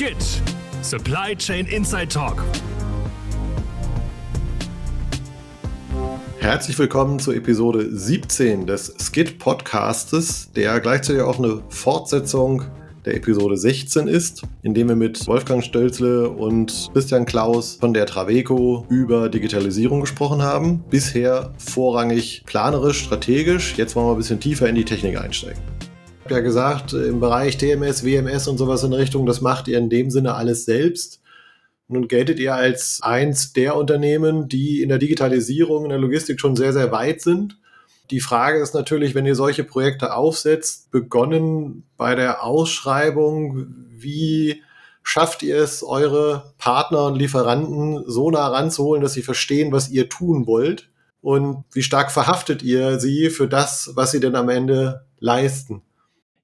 Skit Supply Chain Inside Talk. Herzlich willkommen zur Episode 17 des Skit Podcastes, der gleichzeitig auch eine Fortsetzung der Episode 16 ist, in dem wir mit Wolfgang Stölzle und Christian Klaus von der Traveco über Digitalisierung gesprochen haben. Bisher vorrangig planerisch, strategisch. Jetzt wollen wir ein bisschen tiefer in die Technik einsteigen. Ja gesagt, im Bereich TMS, WMS und sowas in Richtung, das macht ihr in dem Sinne alles selbst. Nun geltet ihr als eins der Unternehmen, die in der Digitalisierung, in der Logistik schon sehr, sehr weit sind. Die Frage ist natürlich, wenn ihr solche Projekte aufsetzt, begonnen bei der Ausschreibung, wie schafft ihr es, eure Partner und Lieferanten so nah ranzuholen, dass sie verstehen, was ihr tun wollt? Und wie stark verhaftet ihr sie für das, was sie denn am Ende leisten?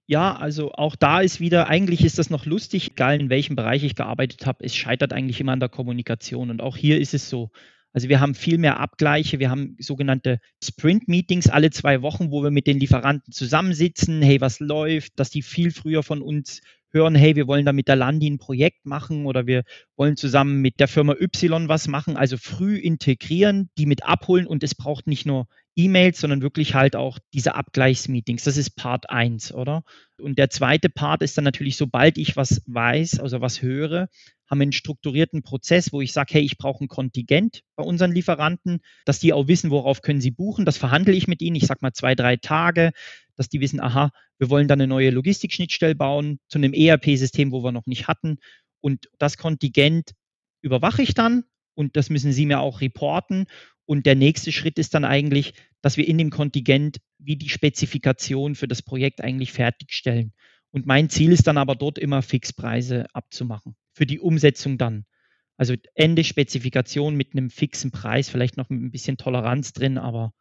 Ja, also auch da ist wieder, eigentlich ist das noch lustig, egal in welchem Bereich ich gearbeitet habe, es scheitert eigentlich immer an der Kommunikation. Und auch hier ist es so. Also wir haben viel mehr Abgleiche, wir haben sogenannte Sprint-Meetings alle zwei Wochen, wo wir mit den Lieferanten zusammensitzen, hey, was läuft, dass die viel früher von uns hören, hey, wir wollen da mit der Landi ein Projekt machen oder wir wollen zusammen mit der Firma Y was machen, also früh integrieren, die mit abholen und es braucht nicht nur E-Mails, sondern wirklich halt auch diese Abgleichsmeetings. Das ist Part 1, oder? Und der zweite Part ist dann natürlich, sobald ich was weiß, also was höre, haben wir einen strukturierten Prozess, wo ich sage, hey, ich brauche ein Kontingent bei unseren Lieferanten, dass die auch wissen, worauf können sie buchen. Das verhandle ich mit ihnen, ich sage mal zwei, drei Tage, dass die wissen, aha, wir wollen dann eine neue Logistikschnittstelle bauen zu einem ERP-System, wo wir noch nicht hatten. Und das Kontingent überwache ich dann und das müssen sie mir auch reporten. Und der nächste Schritt ist dann eigentlich, dass wir in dem Kontingent wie die Spezifikation für das Projekt eigentlich fertigstellen. Und mein Ziel ist dann aber dort immer Fixpreise abzumachen für die Umsetzung dann. Also Ende Spezifikation mit einem fixen Preis, vielleicht noch mit ein bisschen Toleranz drin, aber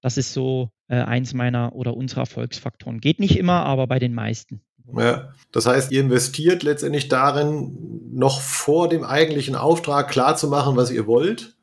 das ist so äh, eins meiner oder unserer Erfolgsfaktoren. Geht nicht immer, aber bei den meisten. Ja, das heißt, ihr investiert letztendlich darin, noch vor dem eigentlichen Auftrag klar zu machen, was ihr wollt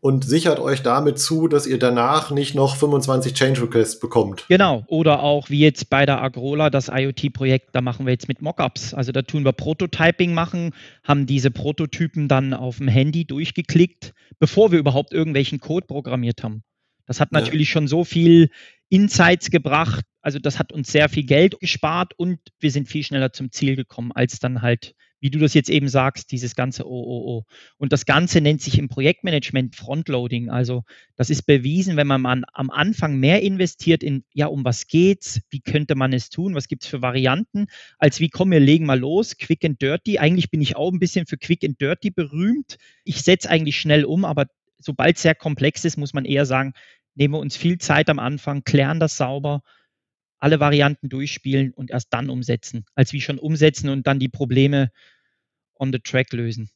und sichert euch damit zu, dass ihr danach nicht noch 25 Change Requests bekommt. Genau. Oder auch wie jetzt bei der Agrola, das IoT-Projekt, da machen wir jetzt mit Mockups. Also da tun wir Prototyping machen, haben diese Prototypen dann auf dem Handy durchgeklickt, bevor wir überhaupt irgendwelchen Code programmiert haben. Das hat natürlich ja. schon so viel Insights gebracht. Also das hat uns sehr viel Geld gespart und wir sind viel schneller zum Ziel gekommen, als dann halt wie du das jetzt eben sagst, dieses ganze OOO. Und das Ganze nennt sich im Projektmanagement Frontloading. Also das ist bewiesen, wenn man an, am Anfang mehr investiert in, ja, um was geht's, wie könnte man es tun, was gibt's für Varianten, als wie, komm, wir legen mal los, quick and dirty. Eigentlich bin ich auch ein bisschen für quick and dirty berühmt. Ich setze eigentlich schnell um, aber sobald es sehr komplex ist, muss man eher sagen, nehmen wir uns viel Zeit am Anfang, klären das sauber, alle Varianten durchspielen und erst dann umsetzen, als wie schon umsetzen und dann die Probleme on the track lösen.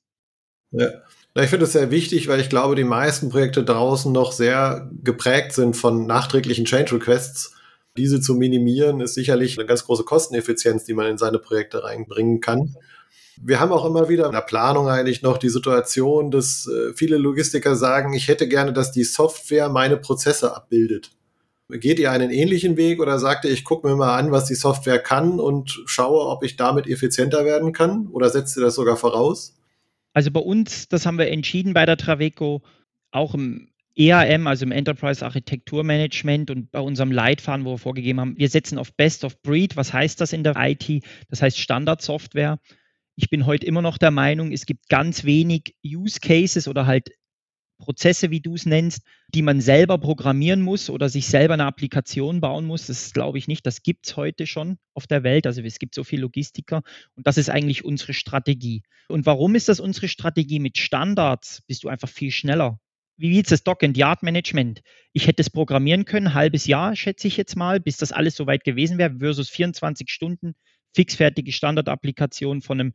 Ja. Ich finde es sehr wichtig, weil ich glaube, die meisten Projekte draußen noch sehr geprägt sind von nachträglichen Change Requests. Diese zu minimieren, ist sicherlich eine ganz große Kosteneffizienz, die man in seine Projekte reinbringen kann. Wir haben auch immer wieder in der Planung eigentlich noch die Situation, dass äh, viele Logistiker sagen, ich hätte gerne, dass die Software meine Prozesse abbildet. Geht ihr einen ähnlichen Weg oder sagt ihr, ich gucke mir mal an, was die Software kann und schaue, ob ich damit effizienter werden kann? Oder setzt ihr das sogar voraus? Also bei uns, das haben wir entschieden bei der Traveco, auch im EAM, also im Enterprise Architektur Management und bei unserem Leitfaden, wo wir vorgegeben haben, wir setzen auf Best of Breed. Was heißt das in der IT? Das heißt Standardsoftware. Ich bin heute immer noch der Meinung, es gibt ganz wenig Use Cases oder halt Prozesse, wie du es nennst, die man selber programmieren muss oder sich selber eine Applikation bauen muss. Das glaube ich nicht. Das gibt es heute schon auf der Welt. Also es gibt so viele Logistiker und das ist eigentlich unsere Strategie. Und warum ist das unsere Strategie? Mit Standards bist du einfach viel schneller. Wie jetzt das Dock-and-Yard-Management? Ich hätte es programmieren können, halbes Jahr, schätze ich jetzt mal, bis das alles soweit gewesen wäre, versus 24 Stunden fixfertige Standardapplikation von einem,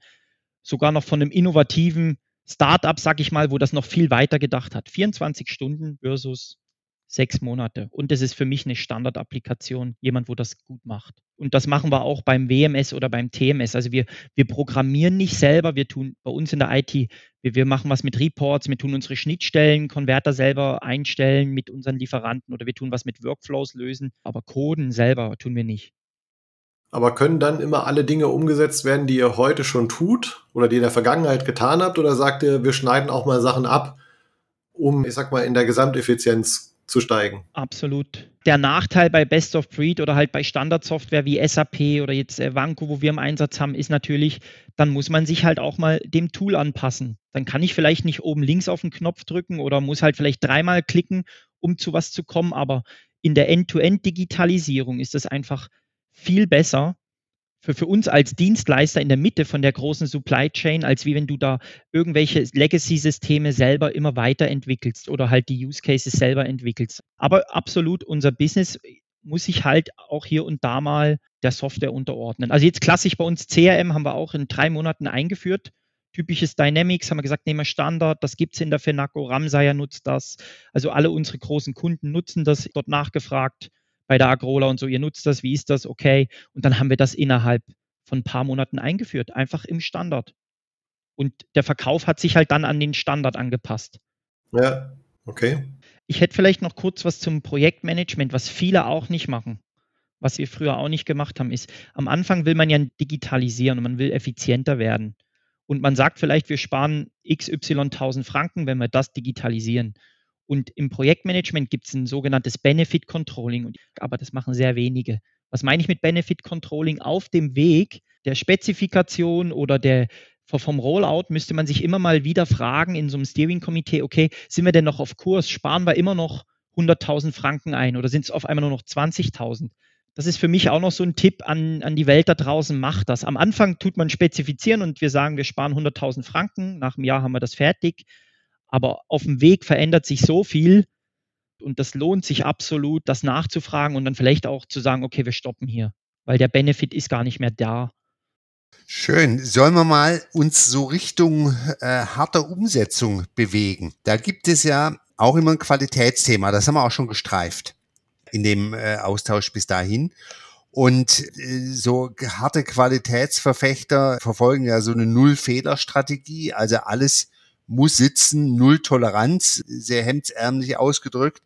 sogar noch von einem innovativen Startup, sag ich mal, wo das noch viel weiter gedacht hat. 24 Stunden versus sechs Monate. Und das ist für mich eine Standardapplikation, jemand, wo das gut macht. Und das machen wir auch beim WMS oder beim TMS. Also wir, wir programmieren nicht selber, wir tun bei uns in der IT, wir, wir machen was mit Reports, wir tun unsere Schnittstellen, Konverter selber einstellen mit unseren Lieferanten oder wir tun was mit Workflows lösen, aber Coden selber tun wir nicht. Aber können dann immer alle Dinge umgesetzt werden, die ihr heute schon tut oder die ihr in der Vergangenheit getan habt? Oder sagt ihr, wir schneiden auch mal Sachen ab, um, ich sag mal, in der Gesamteffizienz zu steigen? Absolut. Der Nachteil bei Best of Breed oder halt bei Standardsoftware wie SAP oder jetzt äh, Vanco, wo wir im Einsatz haben, ist natürlich, dann muss man sich halt auch mal dem Tool anpassen. Dann kann ich vielleicht nicht oben links auf den Knopf drücken oder muss halt vielleicht dreimal klicken, um zu was zu kommen, aber in der End-to-End-Digitalisierung ist es einfach viel besser für, für uns als Dienstleister in der Mitte von der großen Supply Chain, als wie wenn du da irgendwelche Legacy-Systeme selber immer weiterentwickelst oder halt die Use Cases selber entwickelst. Aber absolut, unser Business muss sich halt auch hier und da mal der Software unterordnen. Also jetzt klassisch bei uns CRM haben wir auch in drei Monaten eingeführt. Typisches Dynamics haben wir gesagt, nehmen wir Standard, das gibt es in der Fenaco, Ramsayer nutzt das. Also alle unsere großen Kunden nutzen das, dort nachgefragt bei der Agrola und so, ihr nutzt das, wie ist das, okay. Und dann haben wir das innerhalb von ein paar Monaten eingeführt, einfach im Standard. Und der Verkauf hat sich halt dann an den Standard angepasst. Ja, okay. Ich hätte vielleicht noch kurz was zum Projektmanagement, was viele auch nicht machen. Was wir früher auch nicht gemacht haben, ist, am Anfang will man ja digitalisieren und man will effizienter werden. Und man sagt vielleicht, wir sparen XY 1000 Franken, wenn wir das digitalisieren. Und im Projektmanagement gibt es ein sogenanntes Benefit Controlling, aber das machen sehr wenige. Was meine ich mit Benefit Controlling? Auf dem Weg der Spezifikation oder der vom Rollout müsste man sich immer mal wieder fragen in so einem Steering-Komitee, okay, sind wir denn noch auf Kurs? Sparen wir immer noch 100.000 Franken ein oder sind es auf einmal nur noch 20.000? Das ist für mich auch noch so ein Tipp an, an die Welt da draußen, macht das. Am Anfang tut man spezifizieren und wir sagen, wir sparen 100.000 Franken, nach einem Jahr haben wir das fertig. Aber auf dem Weg verändert sich so viel und das lohnt sich absolut, das nachzufragen und dann vielleicht auch zu sagen, okay, wir stoppen hier, weil der Benefit ist gar nicht mehr da. Schön. Sollen wir mal uns so Richtung äh, harter Umsetzung bewegen? Da gibt es ja auch immer ein Qualitätsthema. Das haben wir auch schon gestreift in dem äh, Austausch bis dahin. Und äh, so harte Qualitätsverfechter verfolgen ja so eine Null-Fehler-Strategie. Also alles muss sitzen, null Toleranz, sehr hemdsärmlich ausgedrückt.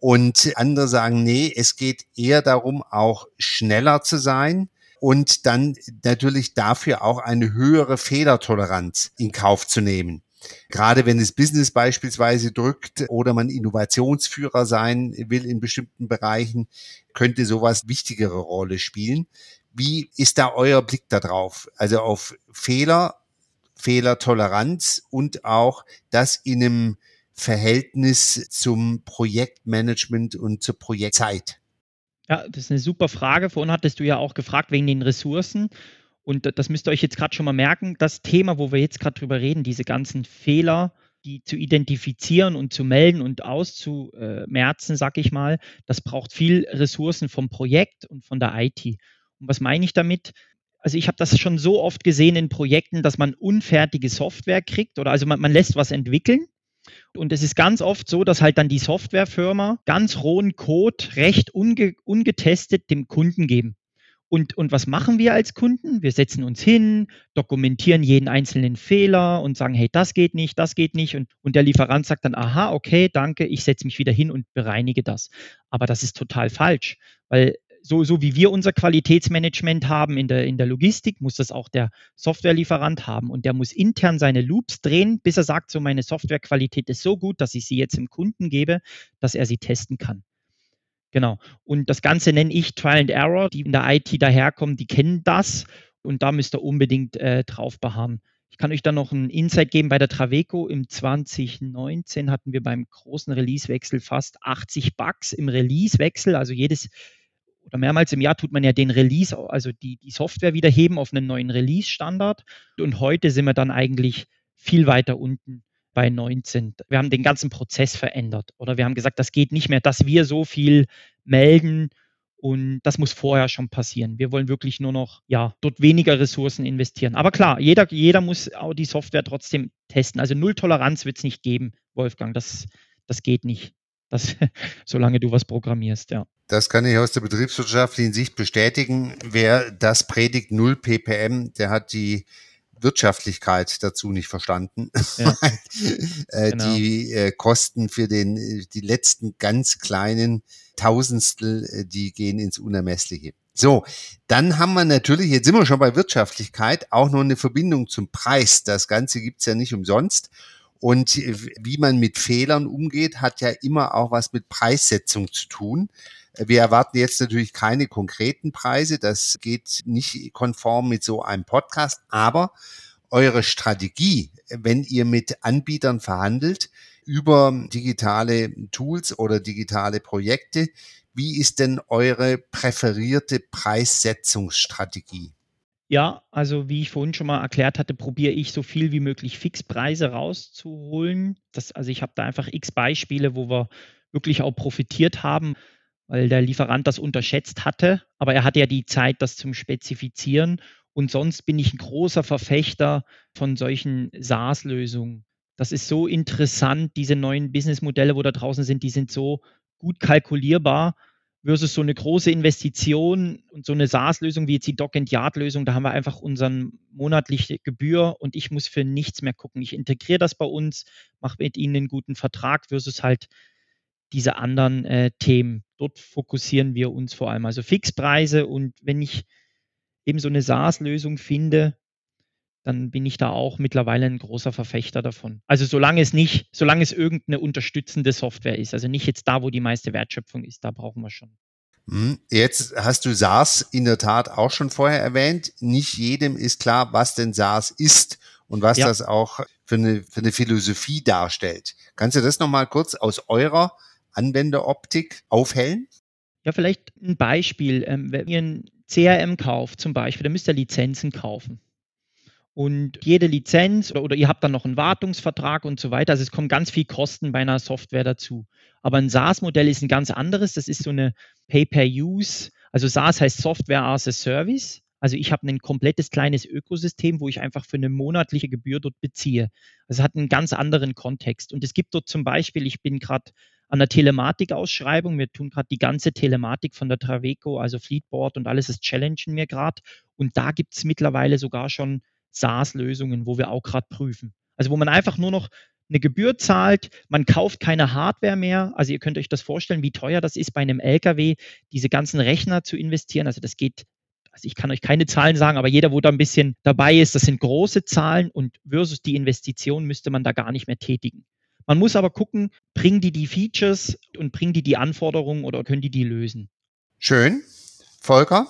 Und andere sagen, nee, es geht eher darum, auch schneller zu sein und dann natürlich dafür auch eine höhere Fehlertoleranz in Kauf zu nehmen. Gerade wenn es Business beispielsweise drückt oder man Innovationsführer sein will in bestimmten Bereichen, könnte sowas wichtigere Rolle spielen. Wie ist da euer Blick darauf? Also auf Fehler Fehlertoleranz und auch das in einem Verhältnis zum Projektmanagement und zur Projektzeit? Ja, das ist eine super Frage. Vorhin hattest du ja auch gefragt wegen den Ressourcen. Und das müsst ihr euch jetzt gerade schon mal merken. Das Thema, wo wir jetzt gerade drüber reden, diese ganzen Fehler, die zu identifizieren und zu melden und auszumerzen, sag ich mal, das braucht viel Ressourcen vom Projekt und von der IT. Und was meine ich damit? Also ich habe das schon so oft gesehen in Projekten, dass man unfertige Software kriegt oder also man, man lässt was entwickeln. Und es ist ganz oft so, dass halt dann die Softwarefirma ganz rohen Code recht unge ungetestet dem Kunden geben. Und, und was machen wir als Kunden? Wir setzen uns hin, dokumentieren jeden einzelnen Fehler und sagen, hey, das geht nicht, das geht nicht. Und, und der Lieferant sagt dann, aha, okay, danke, ich setze mich wieder hin und bereinige das. Aber das ist total falsch, weil so, so wie wir unser Qualitätsmanagement haben in der, in der Logistik, muss das auch der Softwarelieferant haben. Und der muss intern seine Loops drehen, bis er sagt, so meine Softwarequalität ist so gut, dass ich sie jetzt dem Kunden gebe, dass er sie testen kann. Genau. Und das Ganze nenne ich Trial and Error. Die in der IT daherkommen, die kennen das. Und da müsst ihr unbedingt äh, drauf beharren. Ich kann euch dann noch einen Insight geben. Bei der Traveco im 2019 hatten wir beim großen Releasewechsel fast 80 Bugs im Releasewechsel. Also jedes, oder mehrmals im Jahr tut man ja den Release, also die, die Software wieder heben auf einen neuen Release-Standard. Und heute sind wir dann eigentlich viel weiter unten bei 19. Wir haben den ganzen Prozess verändert oder wir haben gesagt, das geht nicht mehr, dass wir so viel melden und das muss vorher schon passieren. Wir wollen wirklich nur noch, ja, dort weniger Ressourcen investieren. Aber klar, jeder, jeder muss auch die Software trotzdem testen. Also Null Toleranz wird es nicht geben, Wolfgang. Das, das geht nicht. Das, solange du was programmierst, ja. Das kann ich aus der betriebswirtschaftlichen Sicht bestätigen. Wer das predigt, 0 ppm, der hat die Wirtschaftlichkeit dazu nicht verstanden. Ja. äh, genau. Die äh, Kosten für den, die letzten ganz kleinen Tausendstel, äh, die gehen ins Unermessliche. So, dann haben wir natürlich, jetzt sind wir schon bei Wirtschaftlichkeit, auch noch eine Verbindung zum Preis. Das Ganze gibt's ja nicht umsonst. Und wie man mit Fehlern umgeht, hat ja immer auch was mit Preissetzung zu tun. Wir erwarten jetzt natürlich keine konkreten Preise, das geht nicht konform mit so einem Podcast, aber eure Strategie, wenn ihr mit Anbietern verhandelt über digitale Tools oder digitale Projekte, wie ist denn eure präferierte Preissetzungsstrategie? Ja, also wie ich vorhin schon mal erklärt hatte, probiere ich so viel wie möglich Fixpreise rauszuholen. Das, also ich habe da einfach x Beispiele, wo wir wirklich auch profitiert haben, weil der Lieferant das unterschätzt hatte. Aber er hatte ja die Zeit, das zum Spezifizieren. Und sonst bin ich ein großer Verfechter von solchen SaaS-Lösungen. Das ist so interessant, diese neuen Businessmodelle, wo da draußen sind, die sind so gut kalkulierbar versus so eine große Investition und so eine SaaS-Lösung wie jetzt die Dock-and-Yard-Lösung, da haben wir einfach unseren monatliche Gebühr und ich muss für nichts mehr gucken. Ich integriere das bei uns, mache mit ihnen einen guten Vertrag versus halt diese anderen äh, Themen. Dort fokussieren wir uns vor allem. Also Fixpreise und wenn ich eben so eine SaaS-Lösung finde, dann bin ich da auch mittlerweile ein großer Verfechter davon. Also solange es nicht, solange es irgendeine unterstützende Software ist, also nicht jetzt da, wo die meiste Wertschöpfung ist, da brauchen wir schon. Hm, jetzt hast du SaaS in der Tat auch schon vorher erwähnt. Nicht jedem ist klar, was denn SaaS ist und was ja. das auch für eine, für eine Philosophie darstellt. Kannst du das nochmal kurz aus eurer Anwenderoptik aufhellen? Ja, vielleicht ein Beispiel. Ähm, wenn ihr ein CRM kauft zum Beispiel, dann müsst ihr Lizenzen kaufen. Und jede Lizenz oder, oder, ihr habt dann noch einen Wartungsvertrag und so weiter. Also es kommen ganz viel Kosten bei einer Software dazu. Aber ein SaaS-Modell ist ein ganz anderes. Das ist so eine Pay-per-Use. Also SaaS heißt Software as a Service. Also ich habe ein komplettes kleines Ökosystem, wo ich einfach für eine monatliche Gebühr dort beziehe. Also es hat einen ganz anderen Kontext. Und es gibt dort zum Beispiel, ich bin gerade an der Telematik-Ausschreibung. Wir tun gerade die ganze Telematik von der Traveco, also Fleetboard und alles, das challengen wir gerade. Und da gibt es mittlerweile sogar schon SaaS-Lösungen, wo wir auch gerade prüfen. Also wo man einfach nur noch eine Gebühr zahlt, man kauft keine Hardware mehr. Also ihr könnt euch das vorstellen, wie teuer das ist bei einem LKW, diese ganzen Rechner zu investieren. Also das geht, also ich kann euch keine Zahlen sagen, aber jeder, wo da ein bisschen dabei ist, das sind große Zahlen und versus die Investition müsste man da gar nicht mehr tätigen. Man muss aber gucken, bringen die die Features und bringen die die Anforderungen oder können die die lösen? Schön. Volker?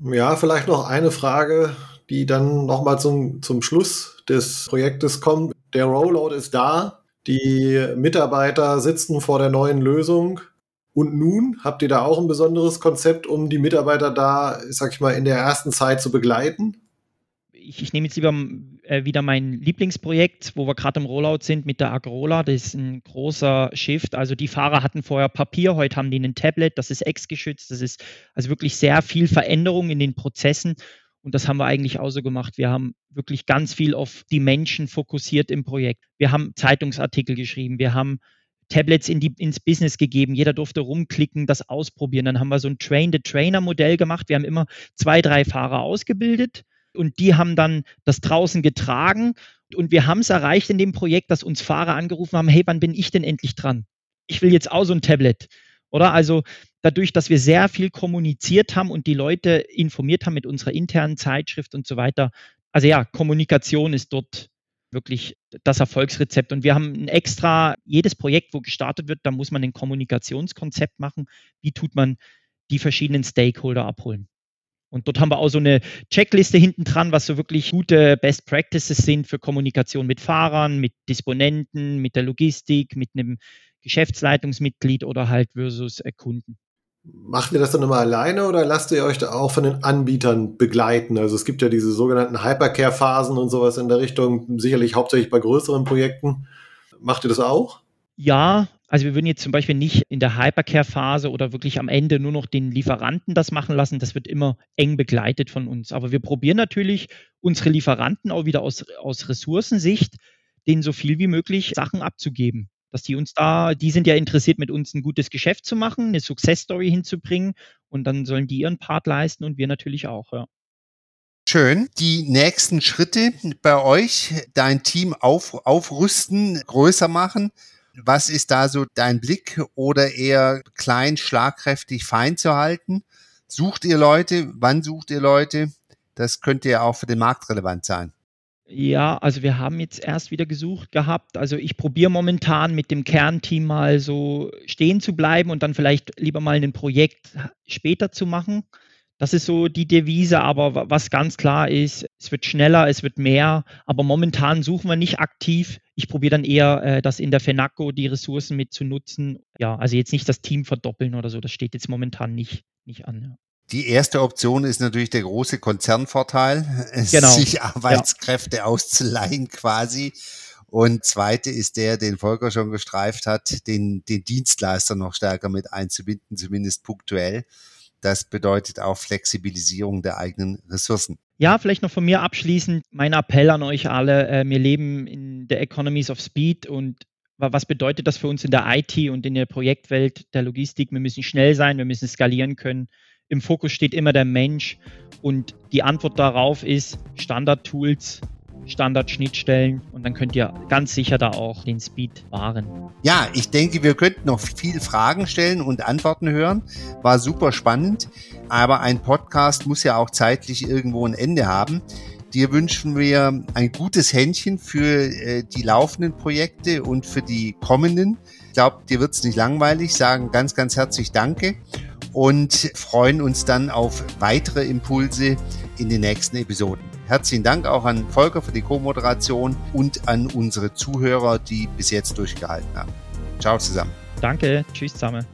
Ja, vielleicht noch eine Frage die dann nochmal zum, zum Schluss des Projektes kommt. Der Rollout ist da, die Mitarbeiter sitzen vor der neuen Lösung. Und nun habt ihr da auch ein besonderes Konzept, um die Mitarbeiter da, sag ich mal, in der ersten Zeit zu begleiten? ich, ich nehme jetzt lieber äh, wieder mein Lieblingsprojekt, wo wir gerade im Rollout sind mit der Agrola. Das ist ein großer Shift. Also die Fahrer hatten vorher Papier, heute haben die ein Tablet, das ist ex-geschützt. Das ist also wirklich sehr viel Veränderung in den Prozessen. Und das haben wir eigentlich auch so gemacht. Wir haben wirklich ganz viel auf die Menschen fokussiert im Projekt. Wir haben Zeitungsartikel geschrieben. Wir haben Tablets in die, ins Business gegeben. Jeder durfte rumklicken, das ausprobieren. Dann haben wir so ein Train-the-Trainer-Modell gemacht. Wir haben immer zwei, drei Fahrer ausgebildet und die haben dann das draußen getragen. Und wir haben es erreicht in dem Projekt, dass uns Fahrer angerufen haben, hey, wann bin ich denn endlich dran? Ich will jetzt auch so ein Tablet. Oder also dadurch, dass wir sehr viel kommuniziert haben und die Leute informiert haben mit unserer internen Zeitschrift und so weiter. Also ja, Kommunikation ist dort wirklich das Erfolgsrezept. Und wir haben ein extra, jedes Projekt, wo gestartet wird, da muss man ein Kommunikationskonzept machen. Wie tut man die verschiedenen Stakeholder abholen? Und dort haben wir auch so eine Checkliste hinten dran, was so wirklich gute Best Practices sind für Kommunikation mit Fahrern, mit Disponenten, mit der Logistik, mit einem Geschäftsleitungsmitglied oder halt versus Kunden. Macht ihr das dann immer alleine oder lasst ihr euch da auch von den Anbietern begleiten? Also es gibt ja diese sogenannten Hypercare-Phasen und sowas in der Richtung, sicherlich hauptsächlich bei größeren Projekten. Macht ihr das auch? Ja, also wir würden jetzt zum Beispiel nicht in der Hypercare-Phase oder wirklich am Ende nur noch den Lieferanten das machen lassen. Das wird immer eng begleitet von uns. Aber wir probieren natürlich unsere Lieferanten auch wieder aus, aus Ressourcensicht, denen so viel wie möglich Sachen abzugeben dass die uns da, die sind ja interessiert, mit uns ein gutes Geschäft zu machen, eine Success Story hinzubringen und dann sollen die ihren Part leisten und wir natürlich auch, ja. Schön. Die nächsten Schritte bei euch, dein Team auf, aufrüsten, größer machen. Was ist da so dein Blick oder eher klein, schlagkräftig, fein zu halten? Sucht ihr Leute? Wann sucht ihr Leute? Das könnte ja auch für den Markt relevant sein. Ja, also wir haben jetzt erst wieder gesucht gehabt. Also ich probiere momentan mit dem Kernteam mal so stehen zu bleiben und dann vielleicht lieber mal ein Projekt später zu machen. Das ist so die Devise, aber was ganz klar ist, es wird schneller, es wird mehr, aber momentan suchen wir nicht aktiv. Ich probiere dann eher, äh, das in der FENACO die Ressourcen mit zu nutzen. Ja, also jetzt nicht das Team verdoppeln oder so, das steht jetzt momentan nicht, nicht an. Die erste Option ist natürlich der große Konzernvorteil, genau. sich Arbeitskräfte ja. auszuleihen quasi. Und zweite ist der, den Volker schon gestreift hat, den, den Dienstleister noch stärker mit einzubinden, zumindest punktuell. Das bedeutet auch Flexibilisierung der eigenen Ressourcen. Ja, vielleicht noch von mir abschließend mein Appell an euch alle. Äh, wir leben in der Economies of Speed und was bedeutet das für uns in der IT und in der Projektwelt der Logistik? Wir müssen schnell sein, wir müssen skalieren können. Im Fokus steht immer der Mensch und die Antwort darauf ist Standard-Tools, Standard-Schnittstellen und dann könnt ihr ganz sicher da auch den Speed wahren. Ja, ich denke, wir könnten noch viel Fragen stellen und Antworten hören. War super spannend, aber ein Podcast muss ja auch zeitlich irgendwo ein Ende haben. Dir wünschen wir ein gutes Händchen für äh, die laufenden Projekte und für die kommenden. Ich glaube, dir wird es nicht langweilig. Sagen ganz, ganz herzlich Danke und freuen uns dann auf weitere Impulse in den nächsten Episoden. Herzlichen Dank auch an Volker für die Co-Moderation und an unsere Zuhörer, die bis jetzt durchgehalten haben. Ciao zusammen. Danke, tschüss zusammen.